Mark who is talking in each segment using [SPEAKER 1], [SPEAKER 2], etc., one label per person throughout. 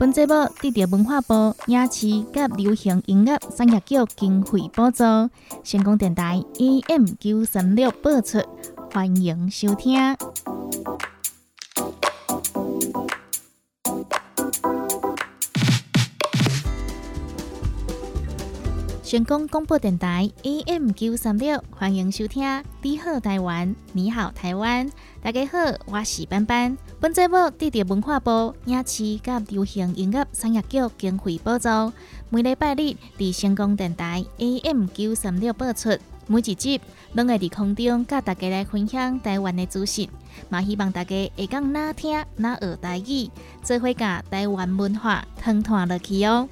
[SPEAKER 1] 本节目得到文化部影视及流行音乐产业局经费补助，成功电台 AM 九三六播出，欢迎收听。成功广播电台 AM 九三六，欢迎收听。你好，台湾！你好，台湾！大家好，我是班班。本节目得到文化部影视及流行音乐产业局经费补助，每礼拜日伫成功电台 AM 九三六播出。每一集拢会伫空中甲大家来分享台湾的资讯，嘛希望大家会讲哪听哪学台语，做伙甲台湾文化通传落去哦。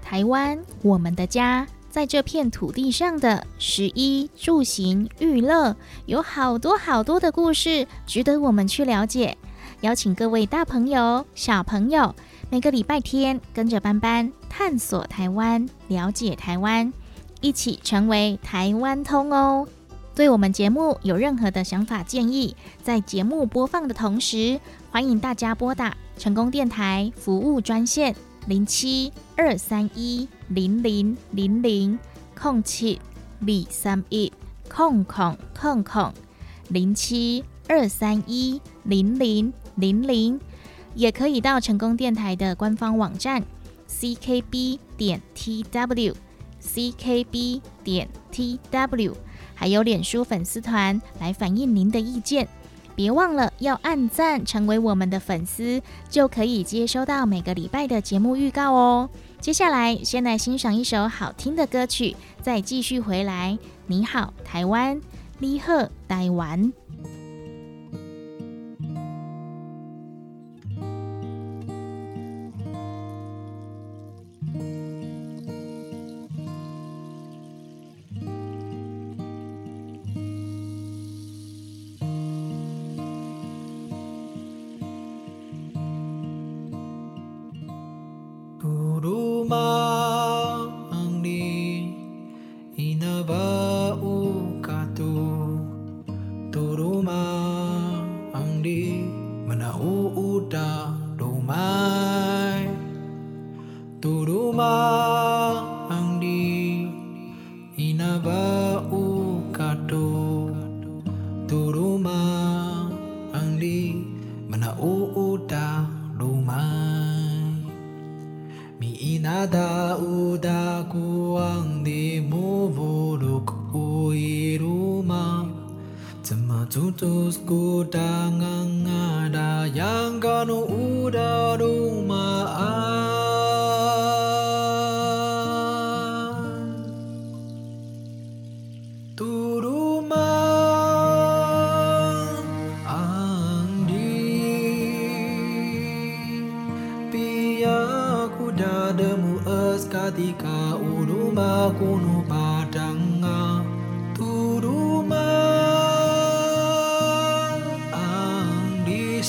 [SPEAKER 1] 台湾，我们的家。在这片土地上的食衣住行娱乐，有好多好多的故事，值得我们去了解。邀请各位大朋友、小朋友，每个礼拜天跟着班班探索台湾，了解台湾，一起成为台湾通哦。对我们节目有任何的想法建议，在节目播放的同时，欢迎大家拨打成功电台服务专线。零七二三一零零零零空七二三一空空空空零七二三一零零零零，也可以到成功电台的官方网站 ckb 点 tw ckb 点 tw，还有脸书粉丝团来反映您的意见。别忘了要按赞，成为我们的粉丝，就可以接收到每个礼拜的节目预告哦。接下来，先来欣赏一首好听的歌曲，再继续回来。你好，台湾，你好，台湾。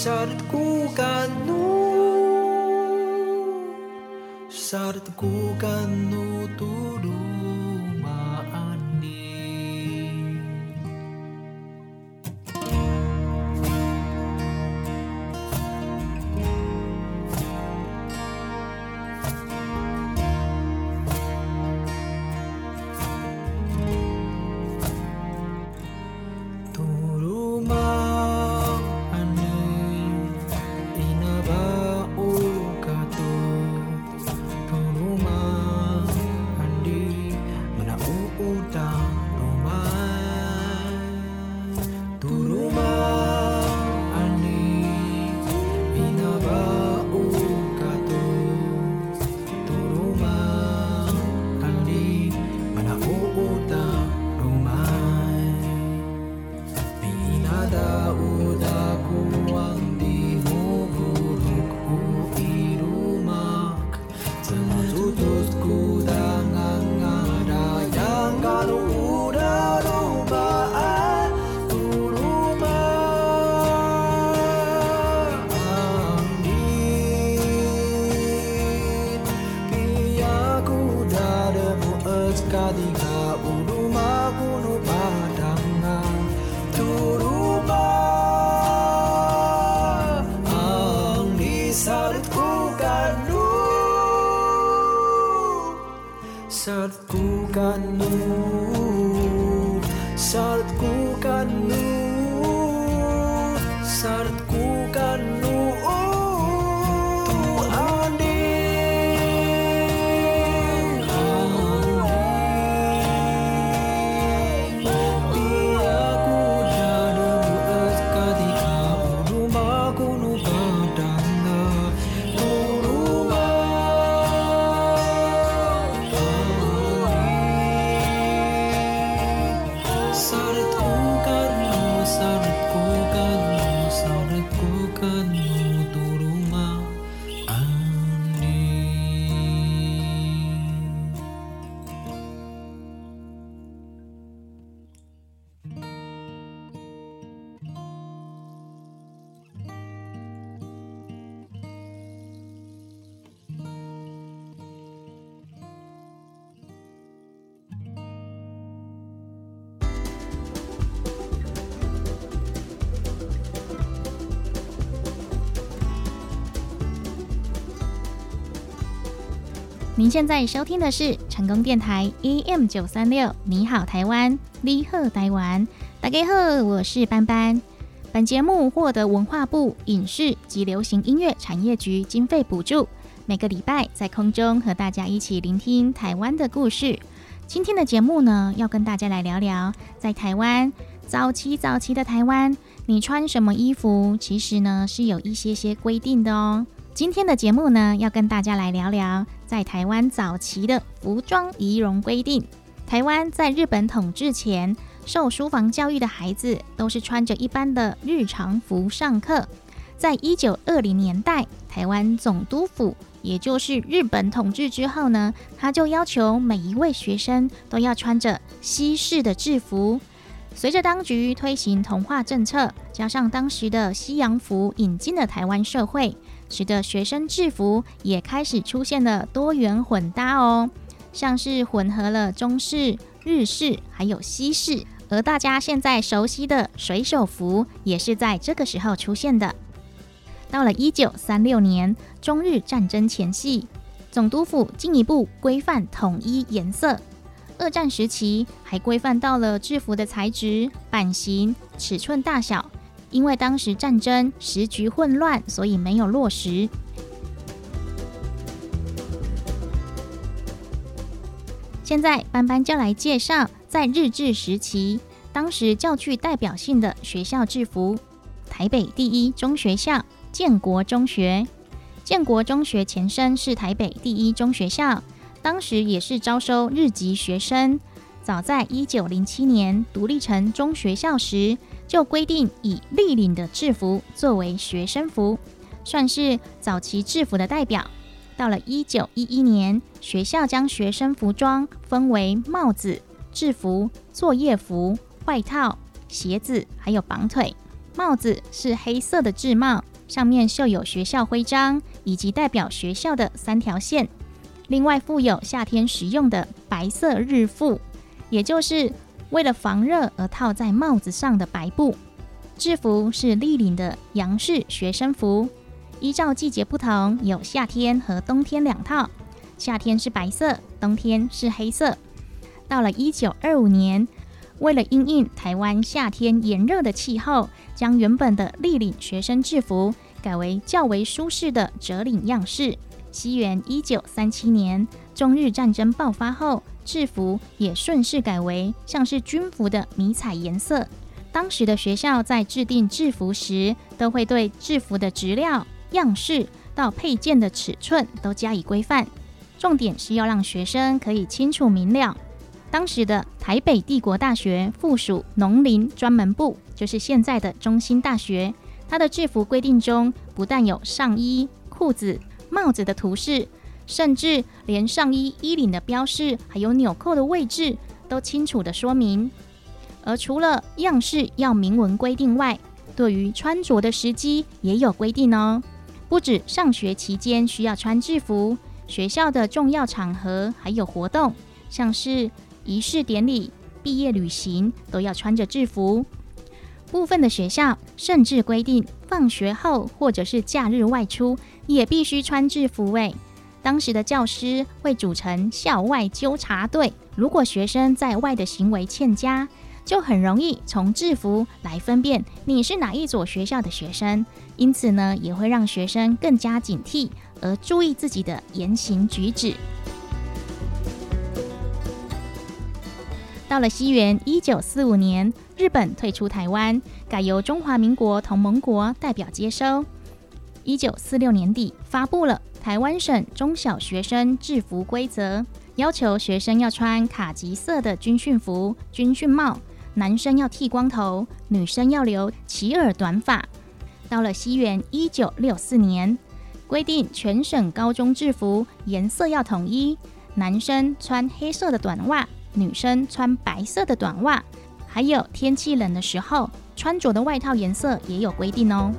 [SPEAKER 2] sart Gugano, sart
[SPEAKER 1] Gugano. 现在收听的是成功电台 AM 九三六，你好台湾，你好台湾，大家好，我是班班。本节目获得文化部影视及流行音乐产业局经费补助，每个礼拜在空中和大家一起聆听台湾的故事。今天的节目呢，要跟大家来聊聊在台湾早期早期的台湾，你穿什么衣服，其实呢是有一些些规定的哦。今天的节目呢，要跟大家来聊聊在台湾早期的服装仪容规定。台湾在日本统治前，受书房教育的孩子都是穿着一般的日常服上课。在一九二零年代，台湾总督府，也就是日本统治之后呢，他就要求每一位学生都要穿着西式的制服。随着当局推行同化政策，加上当时的西洋服引进了台湾社会。时的学生制服也开始出现了多元混搭哦，像是混合了中式、日式还有西式，而大家现在熟悉的水手服也是在这个时候出现的。到了一九三六年，中日战争前夕，总督府进一步规范统一颜色。二战时期还规范到了制服的材质、版型、尺寸大小。因为当时战争时局混乱，所以没有落实。现在班班就来介绍，在日治时期，当时较具代表性的学校制服。台北第一中学校建国中学，建国中学前身是台北第一中学校，当时也是招收日籍学生。早在一九零七年独立成中学校时。就规定以立领的制服作为学生服，算是早期制服的代表。到了一九一一年，学校将学生服装分为帽子、制服、作业服、外套、鞋子，还有绑腿。帽子是黑色的制帽，上面绣有学校徽章以及代表学校的三条线。另外附有夏天使用的白色日服，也就是。为了防热而套在帽子上的白布制服是立领的洋式学生服，依照季节不同，有夏天和冬天两套。夏天是白色，冬天是黑色。到了一九二五年，为了应应台湾夏天炎热的气候，将原本的立领学生制服改为较为舒适的折领样式。西元一九三七年，中日战争爆发后。制服也顺势改为像是军服的迷彩颜色。当时的学校在制定制服时，都会对制服的质料、样式到配件的尺寸都加以规范，重点是要让学生可以清楚明了。当时的台北帝国大学附属农林专门部，就是现在的中心大学，它的制服规定中不但有上衣、裤子、帽子的图示。甚至连上衣衣领的标示，还有纽扣的位置，都清楚的说明。而除了样式要明文规定外，对于穿着的时机也有规定哦。不止上学期间需要穿制服，学校的重要场合还有活动，像是仪式典礼、毕业旅行都要穿着制服。部分的学校甚至规定，放学后或者是假日外出也必须穿制服。诶，当时的教师会组成校外纠察队，如果学生在外的行为欠佳，就很容易从制服来分辨你是哪一所学校的学生。因此呢，也会让学生更加警惕，而注意自己的言行举止。到了西元一九四五年，日本退出台湾，改由中华民国同盟国代表接收。一九四六年底，发布了。台湾省中小学生制服规则要求学生要穿卡其色的军训服、军训帽，男生要剃光头，女生要留齐耳短发。到了西元一九六四年，规定全省高中制服颜色要统一，男生穿黑色的短袜，女生穿白色的短袜，还有天气冷的时候穿着的外套颜色也有规定哦。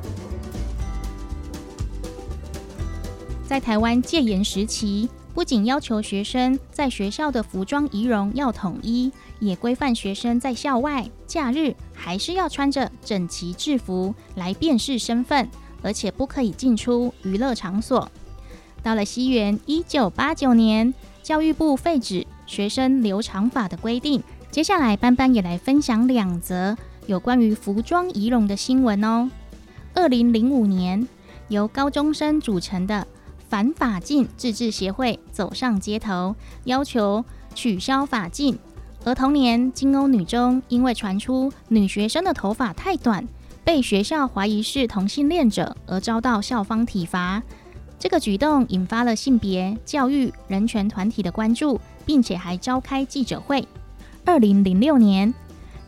[SPEAKER 1] 在台湾戒严时期，不仅要求学生在学校的服装仪容要统一，也规范学生在校外假日还是要穿着整齐制服来辨识身份，而且不可以进出娱乐场所。到了西元一九八九年，教育部废止学生留长发的规定。接下来，班班也来分享两则有关于服装仪容的新闻哦。二零零五年，由高中生组成的。反法禁自治协会走上街头，要求取消法禁。而同年，金欧女中因为传出女学生的头发太短，被学校怀疑是同性恋者，而遭到校方体罚。这个举动引发了性别教育人权团体的关注，并且还召开记者会。二零零六年，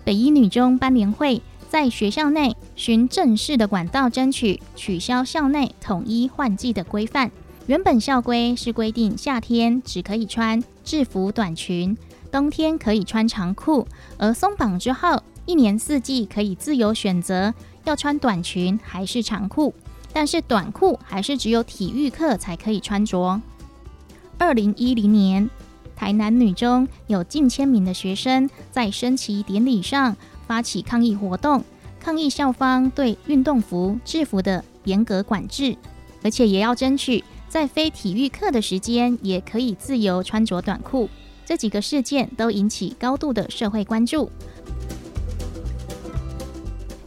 [SPEAKER 1] 北一女中班联会在学校内循正式的管道争取取消校内统一换季的规范。原本校规是规定夏天只可以穿制服短裙，冬天可以穿长裤，而松绑之后，一年四季可以自由选择要穿短裙还是长裤，但是短裤还是只有体育课才可以穿着。二零一零年，台南女中有近千名的学生在升旗典礼上发起抗议活动，抗议校方对运动服制服的严格管制，而且也要争取。在非体育课的时间，也可以自由穿着短裤。这几个事件都引起高度的社会关注。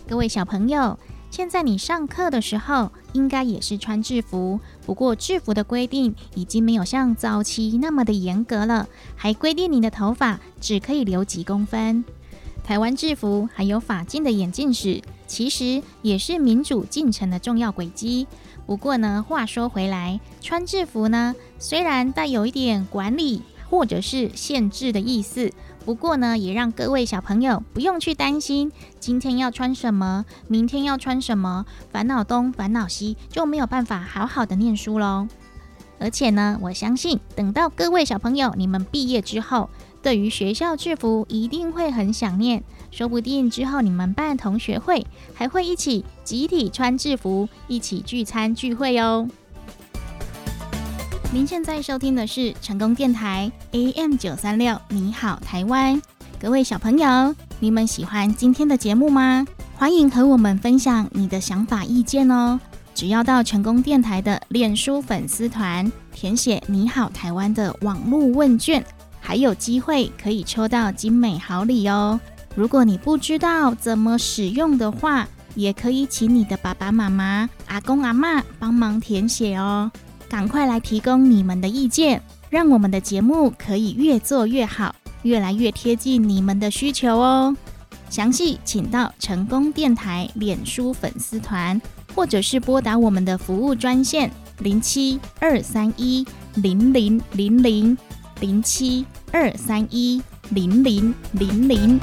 [SPEAKER 1] 各位小朋友，现在你上课的时候应该也是穿制服，不过制服的规定已经没有像早期那么的严格了，还规定你的头发只可以留几公分。台湾制服还有法禁的眼镜史，其实也是民主进程的重要轨迹。不过呢，话说回来，穿制服呢，虽然带有一点管理或者是限制的意思，不过呢，也让各位小朋友不用去担心今天要穿什么，明天要穿什么，烦恼东烦恼西，就没有办法好好的念书喽。而且呢，我相信等到各位小朋友你们毕业之后，对于学校制服一定会很想念。说不定之后你们办同学会，还会一起集体穿制服，一起聚餐聚会哦。您现在收听的是成功电台 AM 九三六，你好台湾，各位小朋友，你们喜欢今天的节目吗？欢迎和我们分享你的想法意见哦。只要到成功电台的脸书粉丝团填写“你好台湾”的网络问卷，还有机会可以抽到精美好礼哦。如果你不知道怎么使用的话，也可以请你的爸爸妈妈、阿公阿妈帮忙填写哦。赶快来提供你们的意见，让我们的节目可以越做越好，越来越贴近你们的需求哦。详细请到成功电台脸书粉丝团，或者是拨打我们的服务专线零七二三一零零零零零七二三一零零零零。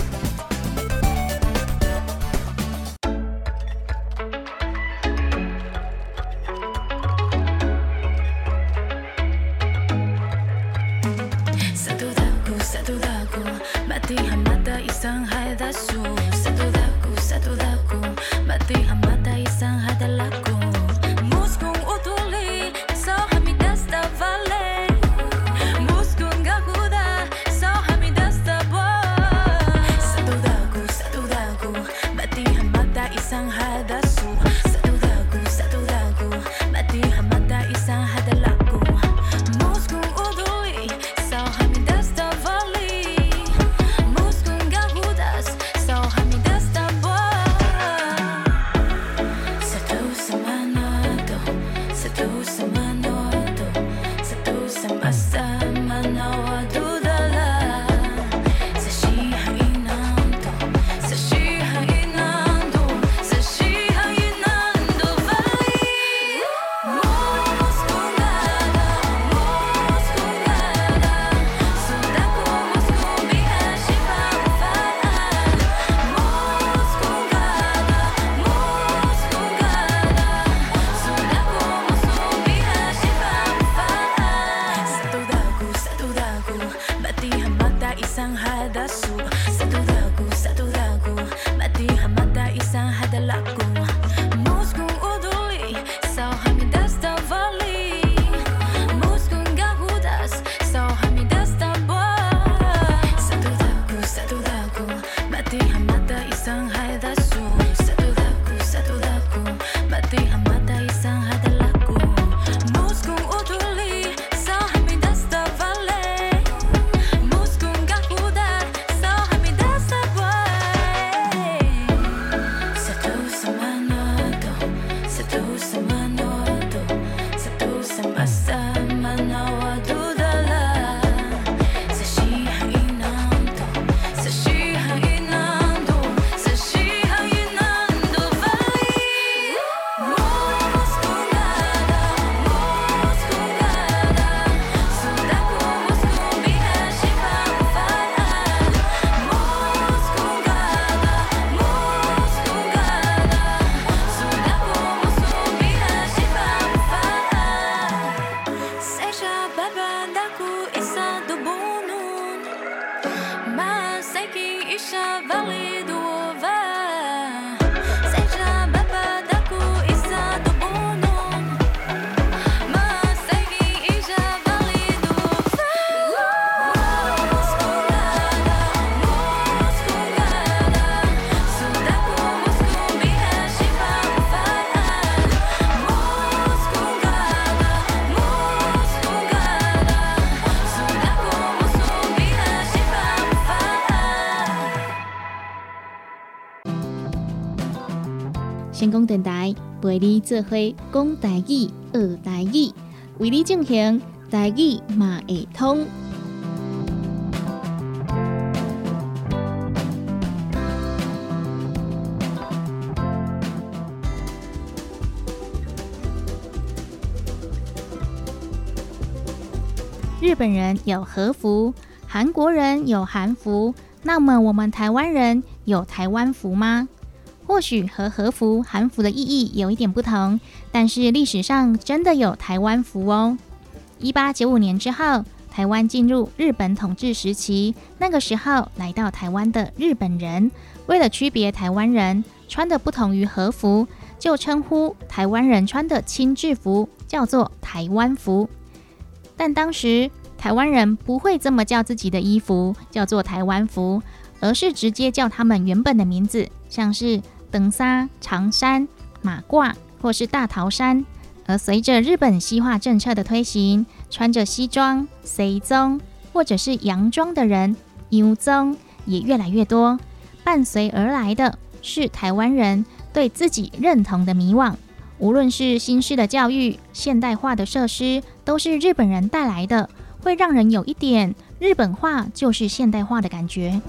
[SPEAKER 1] 为你做伙讲台语、学台语，为你进行台语马会通。日本人有和服，韩国人有韩服，那么我们台湾人有台湾服吗？或许和和服、韩服的意义有一点不同，但是历史上真的有台湾服哦。一八九五年之后，台湾进入日本统治时期，那个时候来到台湾的日本人，为了区别台湾人穿的不同于和服，就称呼台湾人穿的轻制服叫做台湾服。但当时台湾人不会这么叫自己的衣服，叫做台湾服，而是直接叫他们原本的名字，像是。登沙、长衫、马褂或是大桃衫，而随着日本西化政策的推行，穿着西装、西装或者是洋装的人，洋装也越来越多。伴随而来的是台湾人对自己认同的迷惘。无论是新式的教育、现代化的设施，都是日本人带来的，会让人有一点日本化就是现代化的感觉。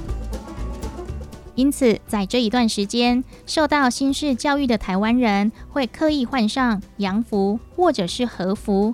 [SPEAKER 1] 因此，在这一段时间，受到新式教育的台湾人会刻意换上洋服或者是和服。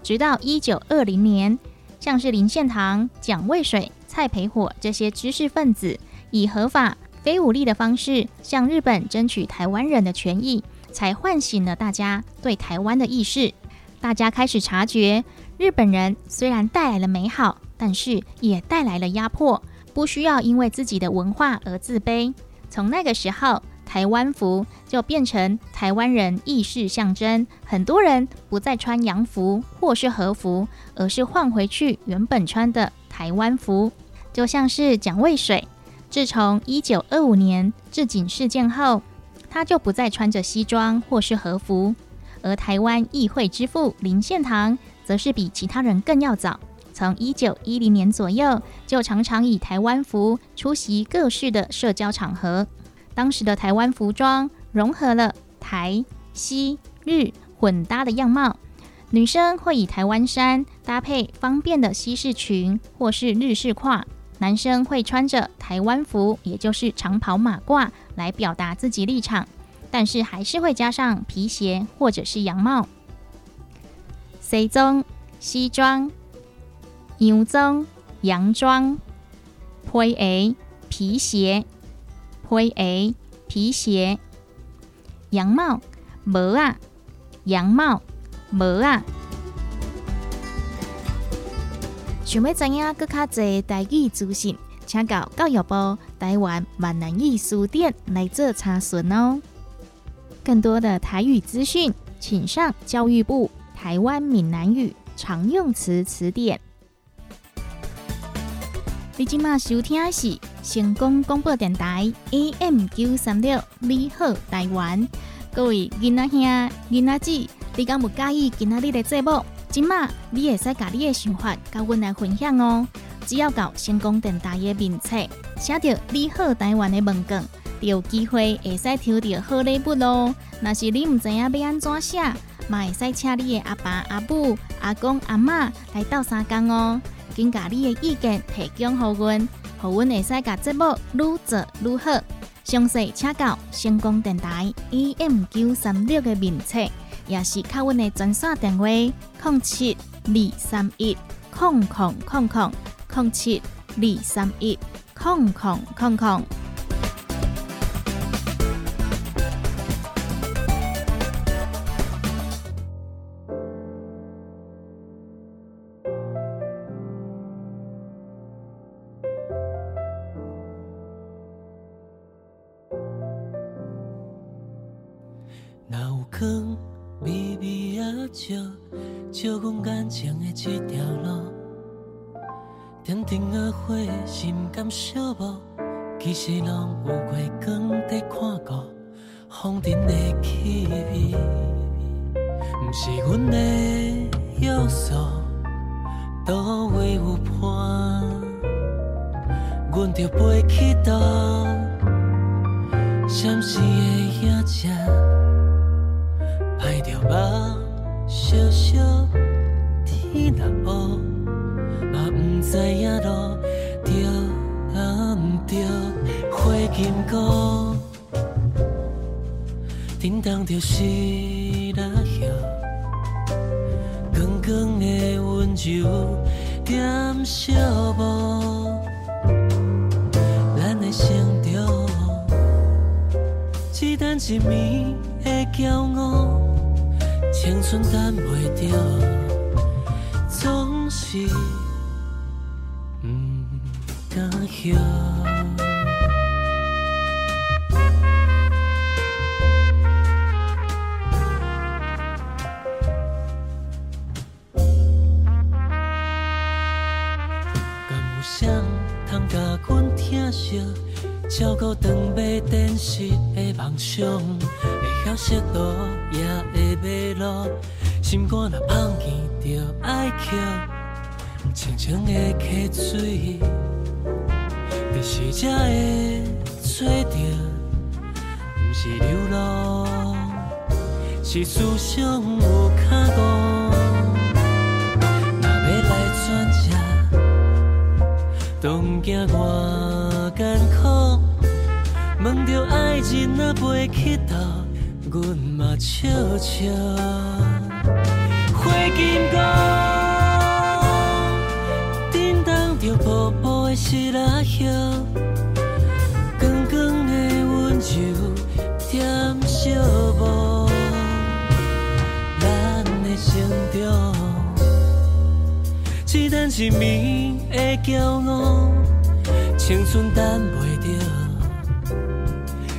[SPEAKER 1] 直到一九二零年，像是林献堂、蒋渭水、蔡培火这些知识分子，以合法非武力的方式向日本争取台湾人的权益，才唤醒了大家对台湾的意识。大家开始察觉，日本人虽然带来了美好，但是也带来了压迫。不需要因为自己的文化而自卑。从那个时候，台湾服就变成台湾人意识象征。很多人不再穿洋服或是和服，而是换回去原本穿的台湾服。就像是蒋渭水，自从一九二五年置警事件后，他就不再穿着西装或是和服。而台湾议会之父林献堂，则是比其他人更要早。从一九一零年左右，就常常以台湾服出席各式的社交场合。当时的台湾服装融合了台、西、日混搭的样貌。女生会以台湾衫搭配方便的西式裙或是日式褂，男生会穿着台湾服，也就是长袍马褂来表达自己立场，但是还是会加上皮鞋或者是洋帽。西装、西装。洋装、洋装、配鞋、皮鞋、配鞋、皮鞋、洋帽、帽啊、洋帽、帽啊。想要知影更较侪台语资讯，请到教育部台湾闽南语书店来做查询哦。更多的台语资讯，请上教育部台湾闽南语常用词词典。你今麦收听的是成功广播电台 AM 九三六，你好台湾，各位囡仔兄、囡仔姊，你敢有介意今仔日的节目？今麦你会使甲你的想法甲阮来分享哦。只要到成功电台的名册，写着“你好台湾”的文卷。有机会会使抽到好礼物咯！若是你毋知影要安怎写，嘛会使请你的阿爸、阿母、阿公、阿妈来斗相共哦，请把你的意见提供互阮，互阮会使甲节目愈做愈好。详细请教成功电台 AM 九三六的名册，也是靠阮的专线电话：零七二三一零零零零零七二三一零零零零空空空空。
[SPEAKER 3] 照阮眼前的这条路，点点啊花，心甘寂寞。其实拢有月光在看顾，风尘的气味，不是阮的约束。倒位有伴，阮就飞去倒。闪时的影子，目烧烧，天蓝乌啊，毋知影路，着暗着灰金戈，叮当着是蜡香，光滚的温柔，在寂寞。咱的心中只等一面的骄傲。青春等袂着，总是不敢休。敢有谁通甲阮疼惜，照顾长买电视的梦想？会晓识路，也会迷路，心肝若放弃，就爱捡。清清的溪水，就是这会做着，不是流浪，是思想有卡骨。若要来转这，东行偌艰苦，问着爱人若飞去倒？阮嘛笑笑，花金菇，叮当着薄薄的湿拉叶，光光的温柔点小无，咱的成长，只等一暝的骄傲，青春等袂着，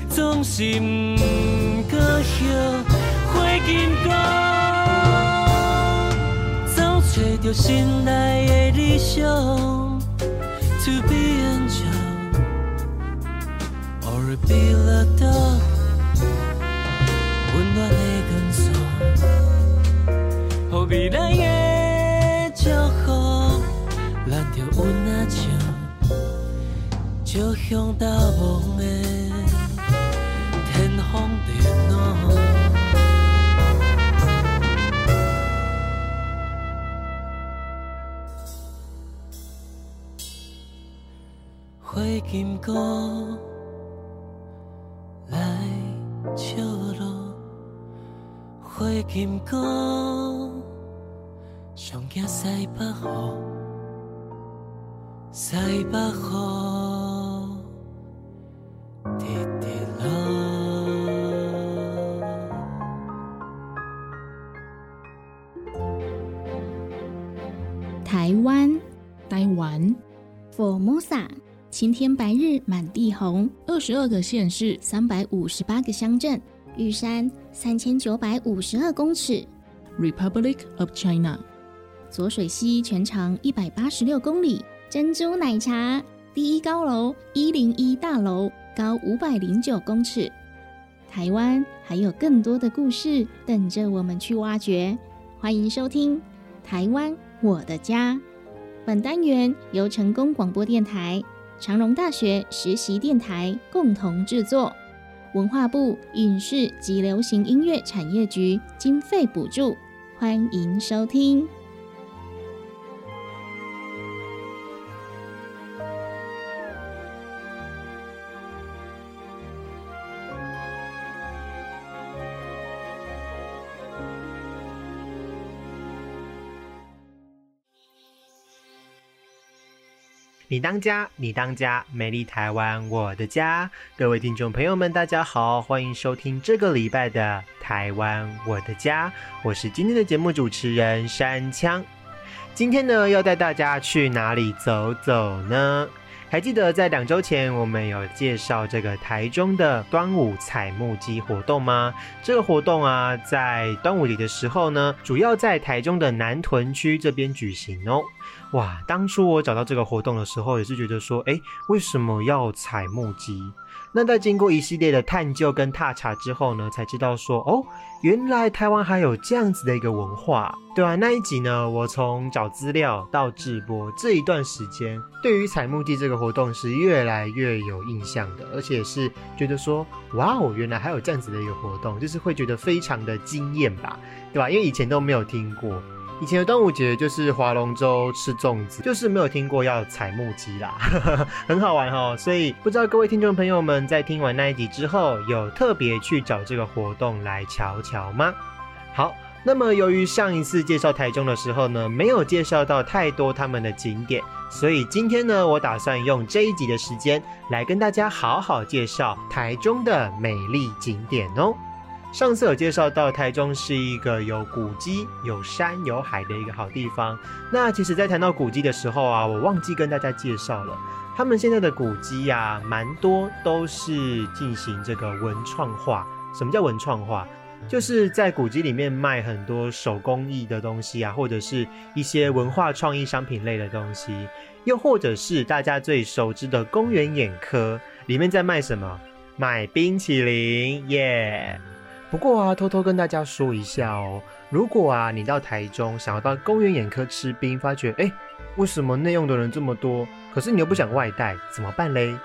[SPEAKER 3] 总是不。落叶花金菇，走找着心内的理想。To be angel or be a dog，温暖的光线，予未来的祝福，咱着温啊像，照向大梦歌。来笑路，花金菇上惊西北雨，西北雨。
[SPEAKER 1] 晴天白日满地红，二十二个县市，三百五十八个乡镇，玉山三千九百五十二公尺
[SPEAKER 4] ，Republic of China，
[SPEAKER 1] 左水溪全长一百八十六公里，珍珠奶茶第一高楼一零一大楼高五百零九公尺，台湾还有更多的故事等着我们去挖掘，欢迎收听《台湾我的家》。本单元由成功广播电台。长荣大学实习电台共同制作，文化部影视及流行音乐产业局经费补助，欢迎收听。
[SPEAKER 5] 你当家，你当家，美丽台湾，我的家。各位听众朋友们，大家好，欢迎收听这个礼拜的《台湾我的家》，我是今天的节目主持人山枪。今天呢，要带大家去哪里走走呢？还记得在两周前，我们有介绍这个台中的端午采木机活动吗？这个活动啊，在端午节的时候呢，主要在台中的南屯区这边举行哦。哇，当初我找到这个活动的时候，也是觉得说，哎，为什么要采木鸡？那在经过一系列的探究跟踏查之后呢，才知道说，哦，原来台湾还有这样子的一个文化，对啊，那一集呢，我从找资料到直播这一段时间，对于采木地这个活动是越来越有印象的，而且是觉得说，哇哦，原来还有这样子的一个活动，就是会觉得非常的惊艳吧，对吧？因为以前都没有听过。以前的端午节就是划龙舟、吃粽子，就是没有听过要采木屐啦，很好玩哦。所以不知道各位听众朋友们在听完那一集之后，有特别去找这个活动来瞧瞧吗？好，那么由于上一次介绍台中的时候呢，没有介绍到太多他们的景点，所以今天呢，我打算用这一集的时间来跟大家好好介绍台中的美丽景点哦。上次有介绍到，台中是一个有古迹、有山、有海的一个好地方。那其实，在谈到古迹的时候啊，我忘记跟大家介绍了，他们现在的古迹呀，蛮多都是进行这个文创化。什么叫文创化？就是在古迹里面卖很多手工艺的东西啊，或者是一些文化创意商品类的东西，又或者是大家最熟知的公园眼科里面在卖什么？卖冰淇淋耶！不过啊，偷偷跟大家说一下哦，如果啊你到台中想要到公园眼科吃冰，发觉哎，为什么内用的人这么多？可是你又不想外带，怎么办嘞？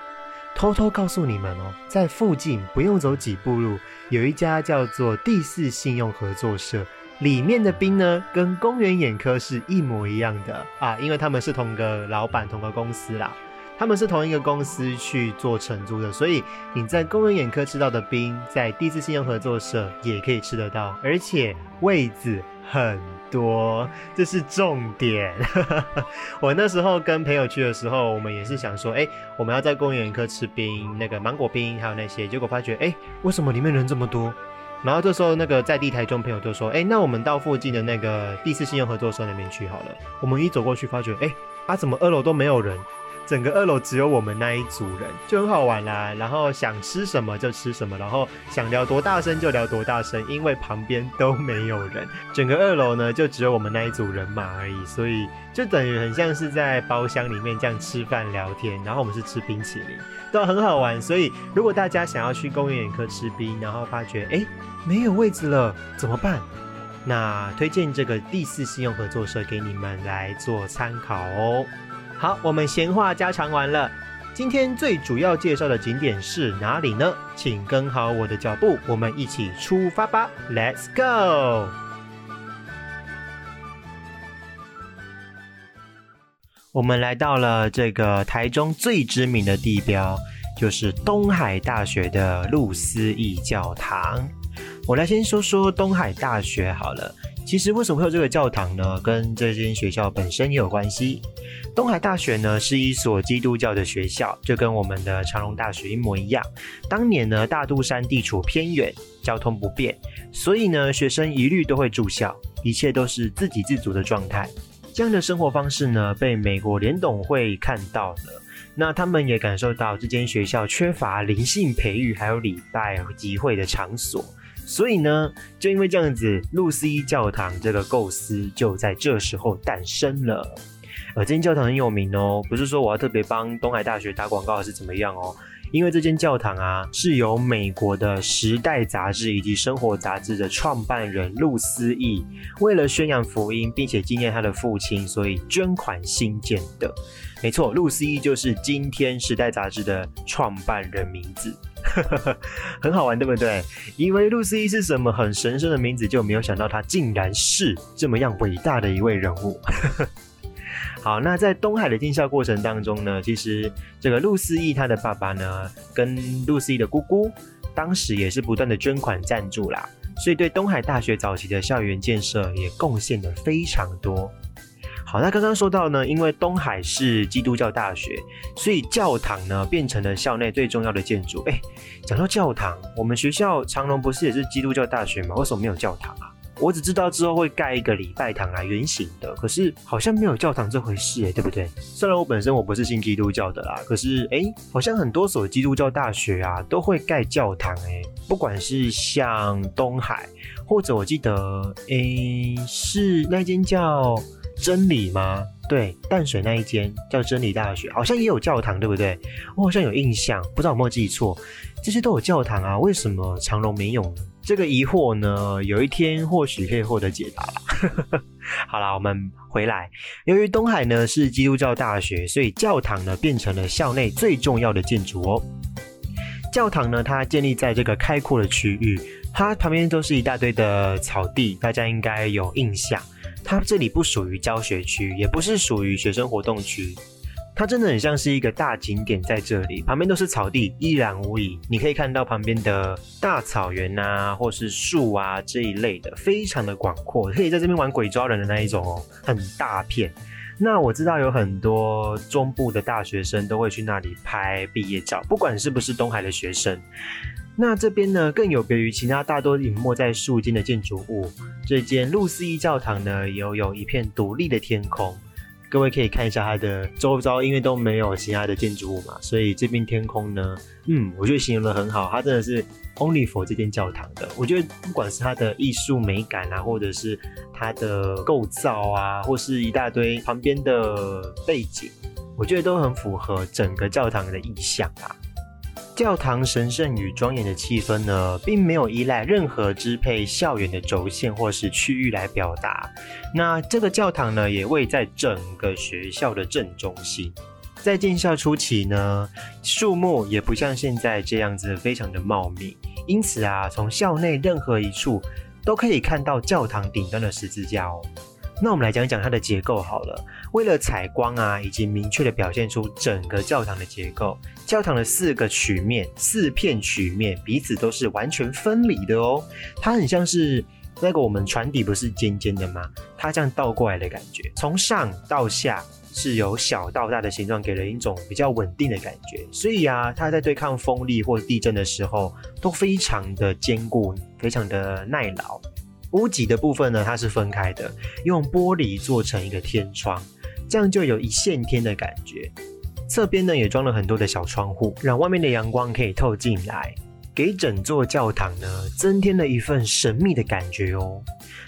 [SPEAKER 5] 偷偷告诉你们哦，在附近不用走几步路，有一家叫做第四信用合作社，里面的冰呢跟公园眼科是一模一样的啊，因为他们是同个老板、同个公司啦。他们是同一个公司去做承租的，所以你在公园眼科吃到的冰，在第四信用合作社也可以吃得到，而且位子很多，这是重点。我那时候跟朋友去的时候，我们也是想说，哎，我们要在公园眼科吃冰，那个芒果冰还有那些，结果发觉，哎，为什么里面人这么多？然后这时候那个在地台中朋友就说，哎，那我们到附近的那个第四信用合作社那边去好了。我们一走过去，发觉，哎，啊，怎么二楼都没有人？整个二楼只有我们那一组人，就很好玩啦。然后想吃什么就吃什么，然后想聊多大声就聊多大声，因为旁边都没有人。整个二楼呢，就只有我们那一组人马而已，所以就等于很像是在包厢里面这样吃饭聊天。然后我们是吃冰淇淋，都很好玩。所以如果大家想要去公园眼科吃冰，然后发觉哎没有位置了怎么办？那推荐这个第四信用合作社给你们来做参考哦。好，我们闲话家常完了。今天最主要介绍的景点是哪里呢？请跟好我的脚步，我们一起出发吧！Let's go！我们来到了这个台中最知名的地标，就是东海大学的露思义教堂。我来先说说东海大学好了。其实为什么会有这个教堂呢？跟这间学校本身也有关系。东海大学呢是一所基督教的学校，就跟我们的长隆大学一模一样。当年呢，大肚山地处偏远，交通不便，所以呢，学生一律都会住校，一切都是自给自足的状态。这样的生活方式呢，被美国联董会看到了。那他们也感受到这间学校缺乏灵性培育还有礼拜集会的场所，所以呢，就因为这样子，露丝一教堂这个构思就在这时候诞生了。而这间教堂很有名哦，不是说我要特别帮东海大学打广告还是怎么样哦。因为这间教堂啊，是由美国的《时代》杂志以及《生活》杂志的创办人路思义，为了宣扬福音，并且纪念他的父亲，所以捐款兴建的。没错，路思义就是今天《时代》杂志的创办人名字，很好玩，对不对？以为露思义是什么很神圣的名字，就没有想到他竟然是这么样伟大的一位人物。好，那在东海的建校过程当中呢，其实这个露思义他的爸爸呢，跟露思义的姑姑，当时也是不断的捐款赞助啦，所以对东海大学早期的校园建设也贡献的非常多。好，那刚刚说到呢，因为东海是基督教大学，所以教堂呢变成了校内最重要的建筑。哎，讲到教堂，我们学校长隆不是也是基督教大学吗？为什么没有教堂啊？我只知道之后会盖一个礼拜堂啊，圆形的，可是好像没有教堂这回事哎，对不对？虽然我本身我不是信基督教的啦，可是哎，好像很多所基督教大学啊都会盖教堂哎，不管是像东海，或者我记得哎是那间叫真理吗？对，淡水那一间叫真理大学，好像也有教堂，对不对？我好像有印象，不知道有没有记错，这些都有教堂啊，为什么长隆没有呢？这个疑惑呢，有一天或许可以获得解答了。好啦，我们回来。由于东海呢是基督教大学，所以教堂呢变成了校内最重要的建筑哦。教堂呢，它建立在这个开阔的区域，它旁边都是一大堆的草地，大家应该有印象。它这里不属于教学区，也不是属于学生活动区。它真的很像是一个大景点，在这里旁边都是草地，一览无遗。你可以看到旁边的大草原啊，或是树啊这一类的，非常的广阔，可以在这边玩鬼抓人的那一种哦，很大片。那我知道有很多中部的大学生都会去那里拍毕业照，不管是不是东海的学生。那这边呢，更有别于其他大多隐没在树间的建筑物，这间路思义教堂呢，有有一片独立的天空。各位可以看一下它的周遭，因为都没有其他的建筑物嘛，所以这边天空呢，嗯，我觉得形容的很好，它真的是 only for 这间教堂的。我觉得不管是它的艺术美感啊，或者是它的构造啊，或是一大堆旁边的背景，我觉得都很符合整个教堂的意象啊。教堂神圣与庄严的气氛呢，并没有依赖任何支配校园的轴线或是区域来表达。那这个教堂呢，也位在整个学校的正中心。在建校初期呢，树木也不像现在这样子非常的茂密，因此啊，从校内任何一处都可以看到教堂顶端的十字架哦。那我们来讲讲它的结构好了。为了采光啊，以及明确的表现出整个教堂的结构，教堂的四个曲面、四片曲面彼此都是完全分离的哦。它很像是那个我们船底不是尖尖的吗？它这样倒过来的感觉，从上到下是由小到大的形状，给人一种比较稳定的感觉。所以啊，它在对抗风力或地震的时候都非常的坚固，非常的耐劳。屋脊的部分呢，它是分开的，用玻璃做成一个天窗，这样就有一线天的感觉。侧边呢也装了很多的小窗户，让外面的阳光可以透进来，给整座教堂呢增添了一份神秘的感觉哦。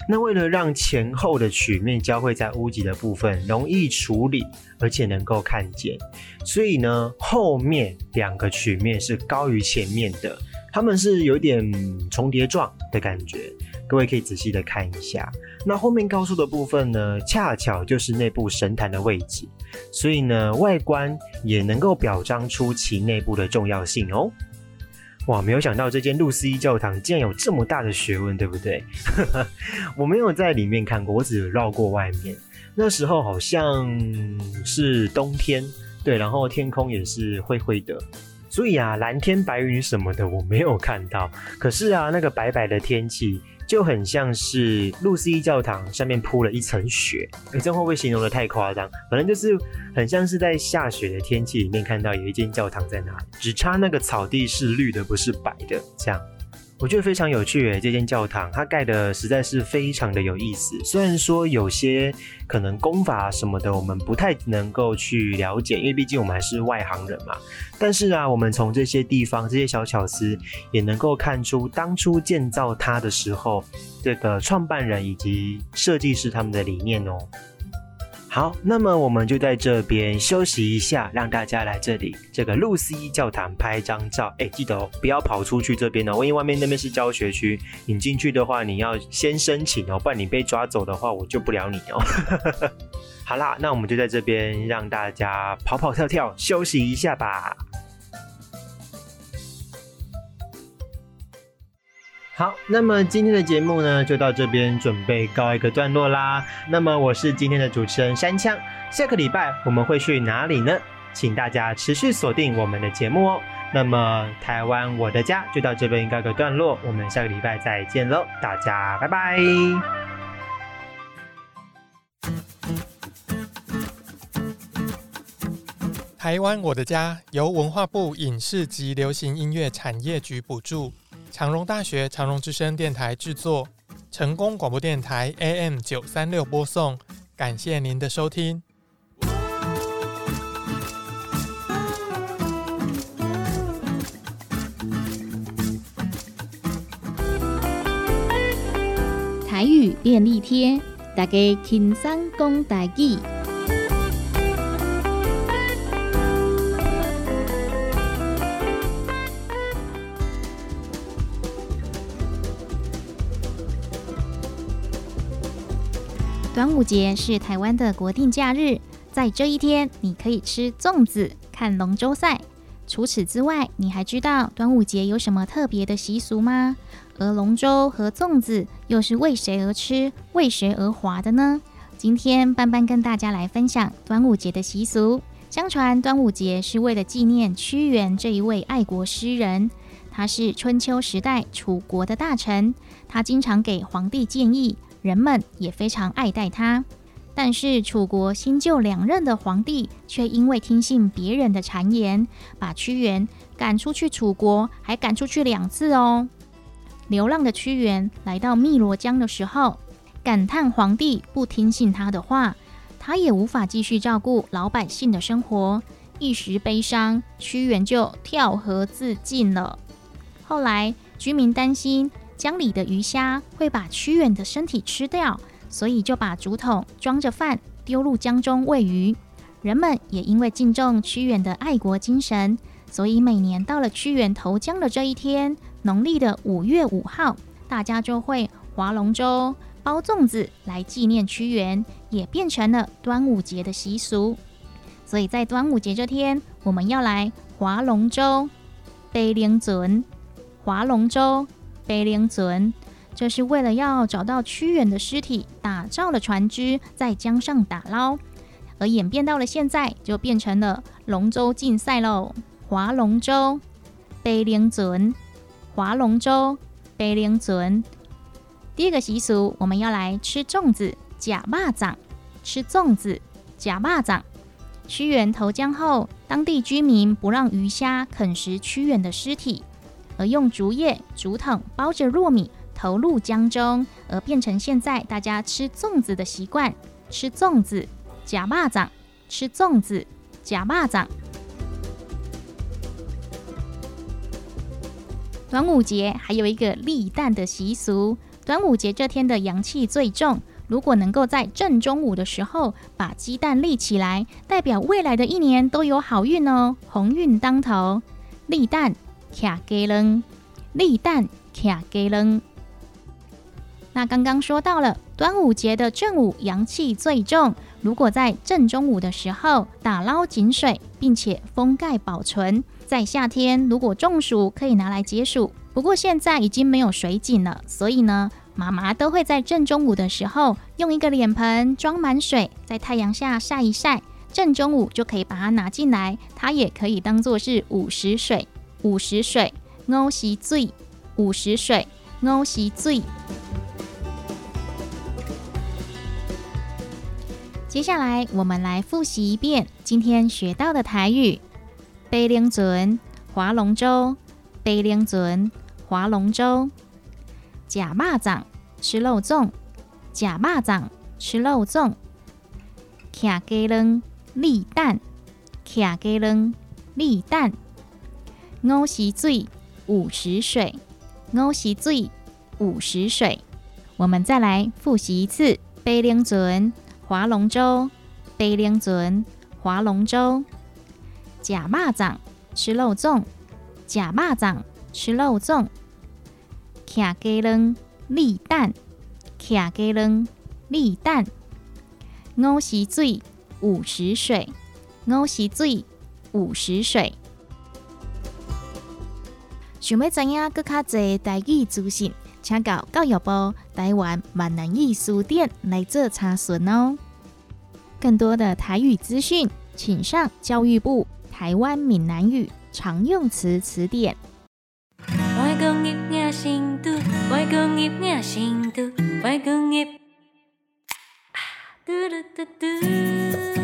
[SPEAKER 5] 那为了让前后的曲面交汇在屋脊的部分容易处理，而且能够看见，所以呢后面两个曲面是高于前面的，它们是有点重叠状的感觉。各位可以仔细的看一下，那后面高速的部分呢，恰巧就是内部神坛的位置，所以呢，外观也能够表彰出其内部的重要性哦。哇，没有想到这间路思一教堂竟然有这么大的学问，对不对？我没有在里面看过，我只绕过外面。那时候好像是冬天，对，然后天空也是灰灰的。所以啊，蓝天白云什么的我没有看到。可是啊，那个白白的天气。就很像是路西教堂上面铺了一层雪，你，这会不会形容的太夸张？反正就是很像是在下雪的天气里面看到有一间教堂在那里，只差那个草地是绿的，不是白的，这样。我觉得非常有趣诶，这间教堂它盖的实在是非常的有意思。虽然说有些可能功法什么的我们不太能够去了解，因为毕竟我们还是外行人嘛。但是啊，我们从这些地方这些小巧思也能够看出当初建造它的时候，这个创办人以及设计师他们的理念哦。好，那么我们就在这边休息一下，让大家来这里这个露西教堂拍张照。哎，记得哦，不要跑出去这边哦，因为外面那边是教学区，你进去的话你要先申请哦，不然你被抓走的话我救不了你哦。好啦，那我们就在这边让大家跑跑跳跳休息一下吧。好，那么今天的节目呢，就到这边准备告一个段落啦。那么我是今天的主持人山枪，下个礼拜我们会去哪里呢？请大家持续锁定我们的节目哦。那么台湾我的家就到这边告个段落，我们下个礼拜再见喽，大家拜拜。
[SPEAKER 6] 台湾我的家由文化部影视及流行音乐产业局补助。长荣大学长荣之声电台制作，成功广播电台 AM 九三六播送，感谢您的收听。
[SPEAKER 1] 台语便利贴，大家轻松讲台语。端午节是台湾的国定假日，在这一天，你可以吃粽子、看龙舟赛。除此之外，你还知道端午节有什么特别的习俗吗？而龙舟和粽子又是为谁而吃、为谁而划的呢？今天班班跟大家来分享端午节的习俗。相传端午节是为了纪念屈原这一位爱国诗人，他是春秋时代楚国的大臣，他经常给皇帝建议。人们也非常爱戴他，但是楚国新旧两任的皇帝却因为听信别人的谗言，把屈原赶出去楚国，还赶出去两次哦。流浪的屈原来到汨罗江的时候，感叹皇帝不听信他的话，他也无法继续照顾老百姓的生活，一时悲伤，屈原就跳河自尽了。后来居民担心。江里的鱼虾会把屈原的身体吃掉，所以就把竹筒装着饭丢入江中喂鱼。人们也因为敬重屈原的爱国精神，所以每年到了屈原投江的这一天，农历的五月五号，大家就会划龙舟、包粽子来纪念屈原，也变成了端午节的习俗。所以在端午节这天，我们要来划龙舟、背灵尊、划龙舟。碑灵尊，这是为了要找到屈原的尸体，打造了船只在江上打捞，而演变到了现在，就变成了龙舟竞赛喽。划龙舟，碑灵尊，划龙舟，碑灵尊。第二个习俗，我们要来吃粽子，假蚂蚱，吃粽子，假蚂蚱。屈原投江后，当地居民不让鱼虾啃食屈原的尸体。而用竹叶、竹筒包着糯米投入江中，而变成现在大家吃粽子的习惯。吃粽子，假蚂蚱；吃粽子，假蚂蚱。端午节还有一个立蛋的习俗。端午节这天的阳气最重，如果能够在正中午的时候把鸡蛋立起来，代表未来的一年都有好运哦，鸿运当头。立蛋。卡给扔，立蛋卡给扔。那刚刚说到了端午节的正午阳气最重，如果在正中午的时候打捞井水，并且封盖保存，在夏天如果中暑可以拿来解暑。不过现在已经没有水井了，所以呢，妈妈都会在正中午的时候用一个脸盆装满水，在太阳下晒一晒，正中午就可以把它拿进来，它也可以当做是午时水。午时水，午时水，午时水，午时水。接下来，我们来复习一遍今天学到的台语：北灵尊划龙舟，北灵尊划。龙舟。假蚂蚱吃肉粽，假蚂蚱吃肉粽。徛鸡卵立蛋，徛鸡卵立蛋。五时水，五时水，五时水，五时水。我们再来复习一次：北岭船划龙舟，北岭船划龙舟。假蚂蚱吃肉粽，假蚂蚱吃肉粽。徛鸡卵立蛋，徛鸡卵立蛋。五时水，五时水，五时水，五时水。想要知影更较侪台语资讯，请到教育部台湾闽南语书店来做查询哦。更多的台语资讯，请上教育部台湾闽南语常用词词典。
[SPEAKER 7] 外公业领新都，外公业领新都，外公业。嘟嘟嘟嘟。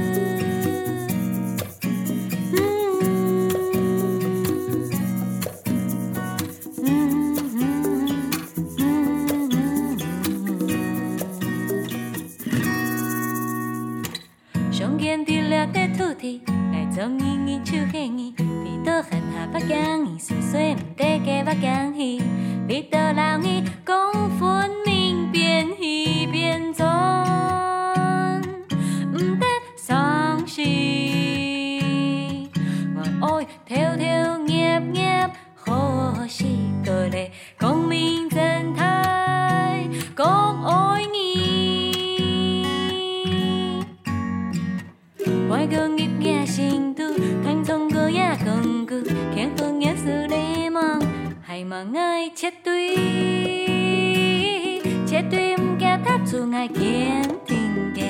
[SPEAKER 7] 土地，爱种圆圆手黑圆，鼻倒含下巴姜圆，水水唔得个巴姜鱼，鼻倒老圆，讲分明变鱼变种，还望爱切对，切对唔惊他出爱坚定的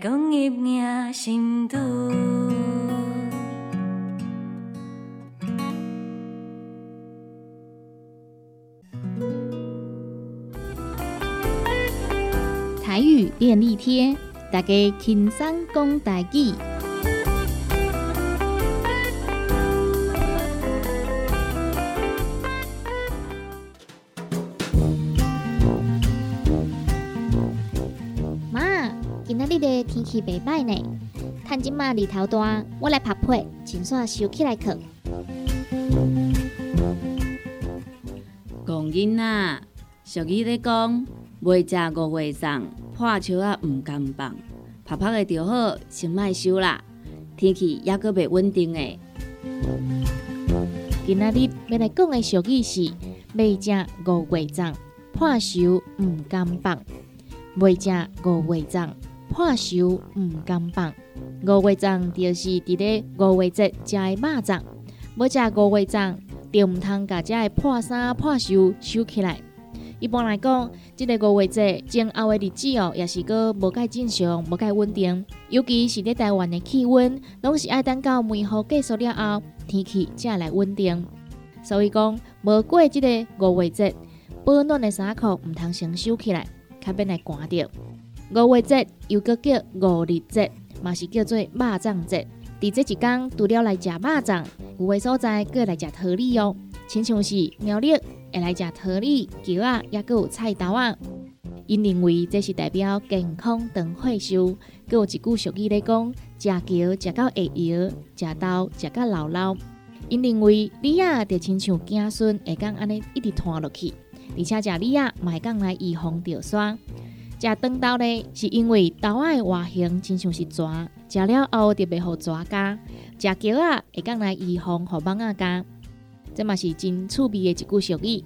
[SPEAKER 7] 讲一领心肚。
[SPEAKER 1] 台语便利贴，大家轻松讲台语。气袂歹呢，趁即马日头大，我来拍被，请煞收起来去。
[SPEAKER 4] 讲囡仔，俗语咧讲，未食五月粽，破树啊毋甘放，拍拍的就好，先莫收啦。天气也阁袂稳定诶。
[SPEAKER 1] 今仔日要来讲的俗语是：未食五月粽，破手毋甘放。未食五月粽，破手毋甘放。五月粽就是伫咧五月节食的肉粽，要食五月粽，就毋通甲遮的破衫破手收起来。一般来讲，即个五月节前后的日子哦，也是个无介正常、无介稳定。尤其是咧台湾的气温，拢是爱等到梅雨结束了后，天气才来稳定。所以讲，无过即个五月节，保暖的衫裤毋通先收起来，较免来寒着。五月节又搁叫五日节，嘛是叫做肉粽节。伫这一天，除了来食肉粽，有的所在搁来食桃李哦，亲像是苗栗。会来食桃李、桥啊，也阁有菜刀啊。因认为这是代表健康、长岁数。阁有一句俗语咧讲：食桥食到会摇，食刀食到老老。因认为李啊，就亲像子孙会讲安尼一直拖落去，而且食李啊，嘛会讲来预防着霜。食长刀呢，是因为刀仔的外形亲像是蛇，食了后就袂互蛇咬。食桥啊，会讲来预防互蠓仔咬。这嘛是真趣味的一句俗语。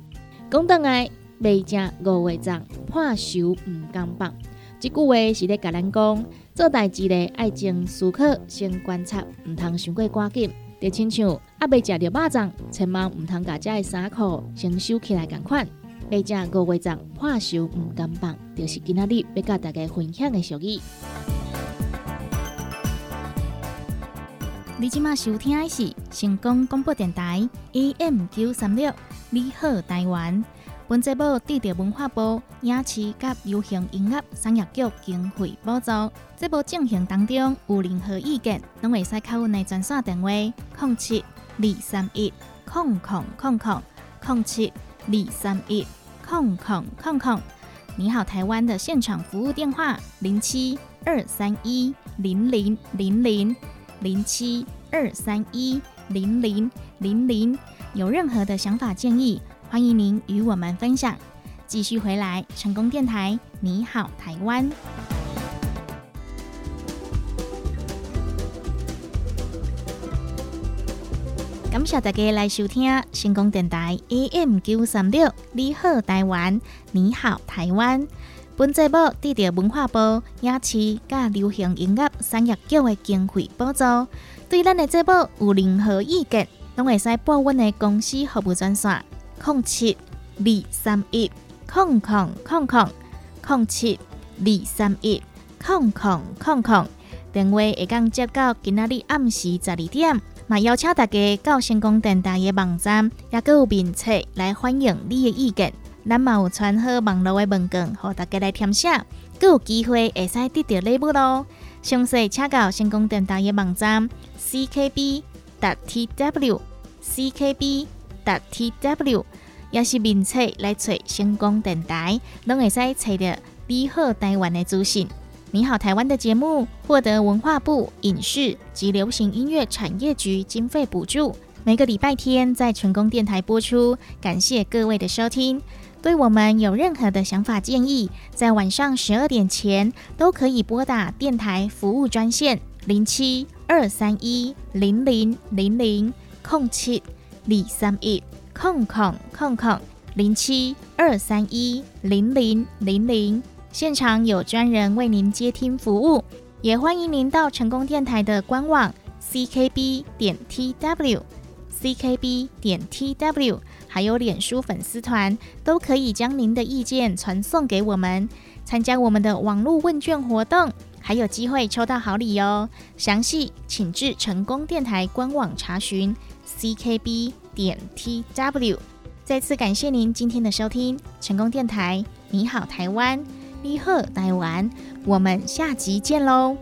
[SPEAKER 1] 讲倒来，未食五月粽，破手毋甘放。这句话是咧甲咱讲，做代志咧爱先思考，先观察，毋通伤过赶紧。就亲像还未食着肉粽，千万毋通甲遮的衫裤先收起来共款。未食五月粽，破手毋甘放，就是今仔日要甲大家分享的俗语。你即马收听的是成功广播电台 AM 九三六，你好台湾。本节目得到文化部影视及流行音乐产业局经费补助。节目进行当中有任何意见，拢会使靠阮的专线电话：零七二三一空空空空零七二三一空空空空。你好，台湾的现场服务电话：零七二三一零零零零。零七二三一零零零零，有任何的想法建议，欢迎您与我们分享。继续回来，成功电台，你好，台湾。感谢大家来收听成功电台 AM 九三六，你好，台湾，你好，台湾。本节目得到文化部影视甲流行音乐产业局的经费补助。对咱的节目有任何意见，拢会使拨阮的公司服务专线：零七二三一空空空空零七二三一空空空空。电话会讲接到今仔日暗时十二点，嘛邀请大家到成功电台的网站，也搁有面册来欢迎你的意见。咱嘛有传好网络的文件，互大家来填写，更有机会会使得到礼物咯。详细请到成功电台的网站 ckb.tw ckb.tw，也是面册来找成功电台，拢会使找到你好台湾的资讯。你好台湾的节目获得文化部影视及流行音乐产业局经费补助，每个礼拜天在成功电台播出。感谢各位的收听。对我们有任何的想法建议，在晚上十二点前都可以拨打电台服务专线零七二三一零零零零空七李三一空空空空零七二三一零零零零，现场有专人为您接听服务，也欢迎您到成功电台的官网 ckb 点 tw ckb 点 tw。还有脸书粉丝团，都可以将您的意见传送给我们，参加我们的网络问卷活动，还有机会抽到好礼哦。详细请至成功电台官网查询，ckb 点 tw。再次感谢您今天的收听，成功电台，你好台湾，你好台湾，我们下集见喽。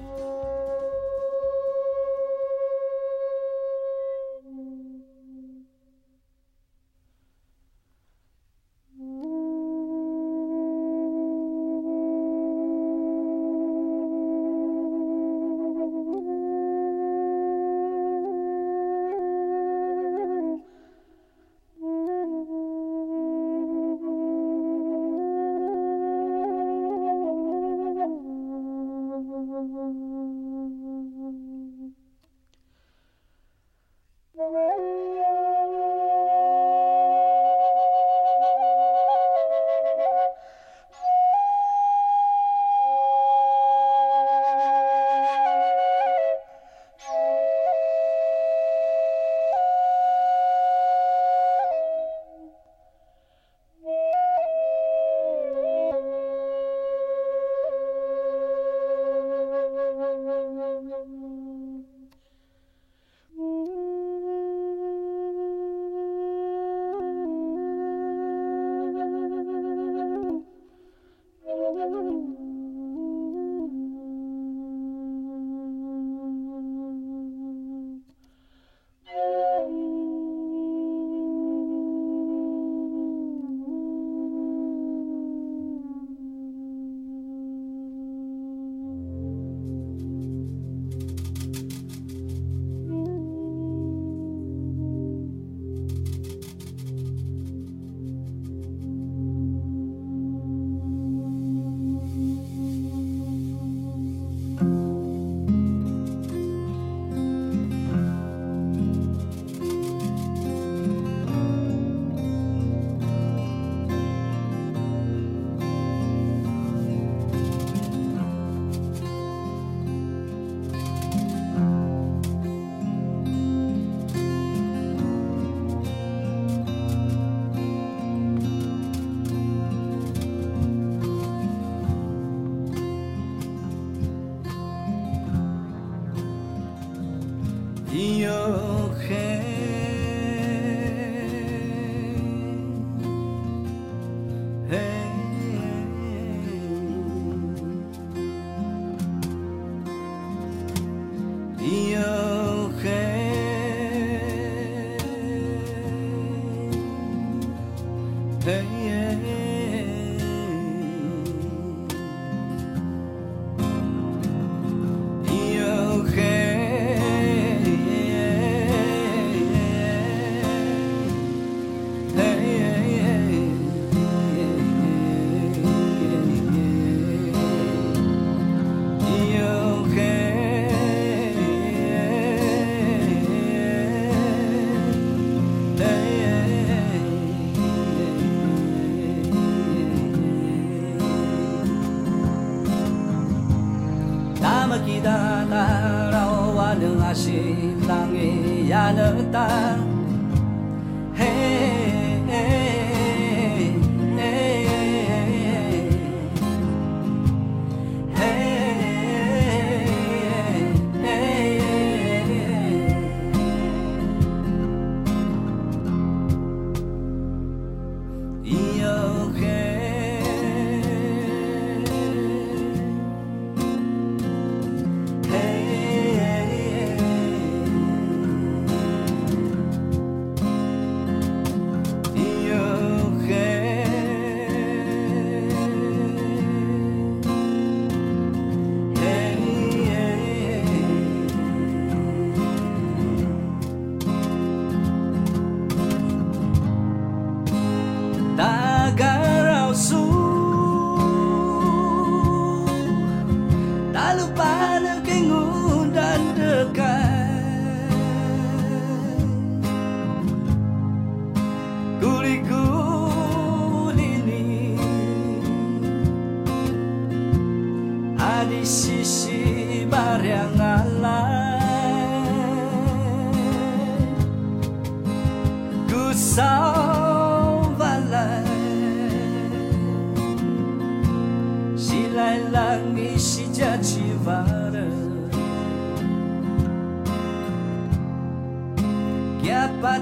[SPEAKER 2] in your agar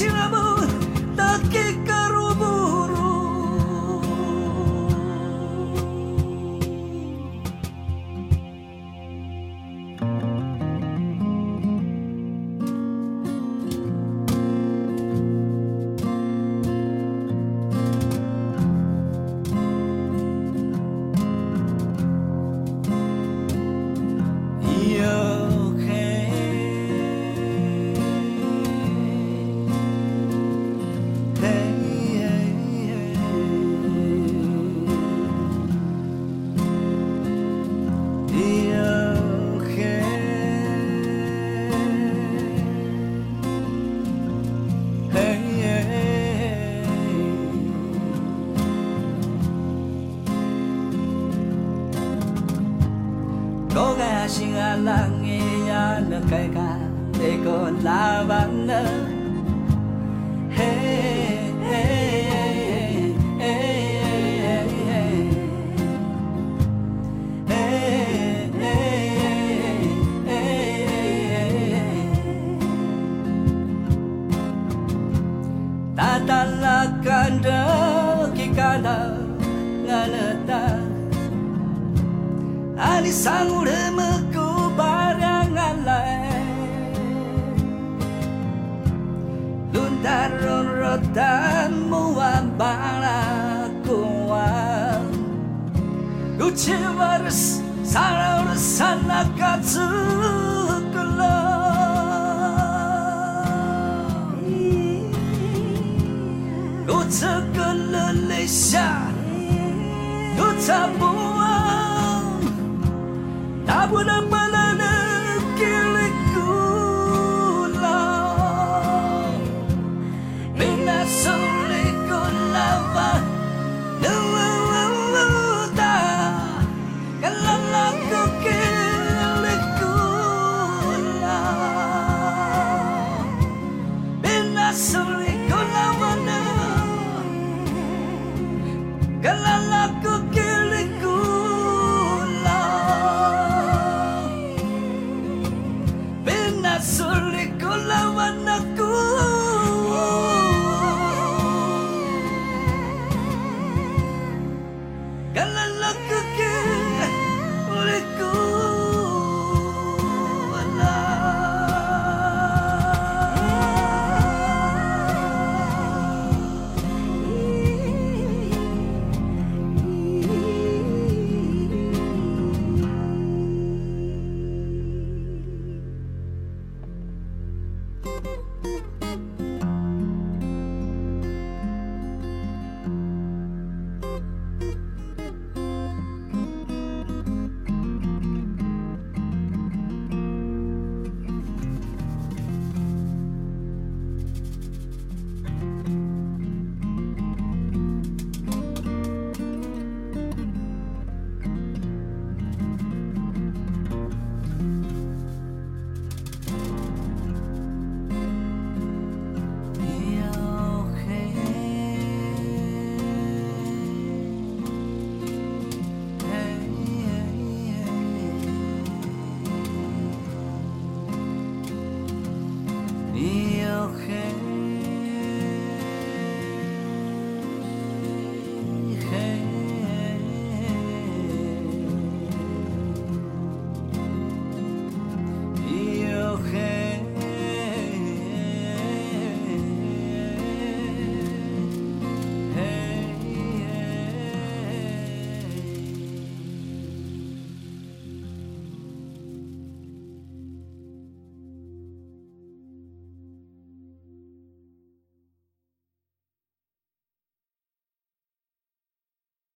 [SPEAKER 2] Chưa sulit ku aku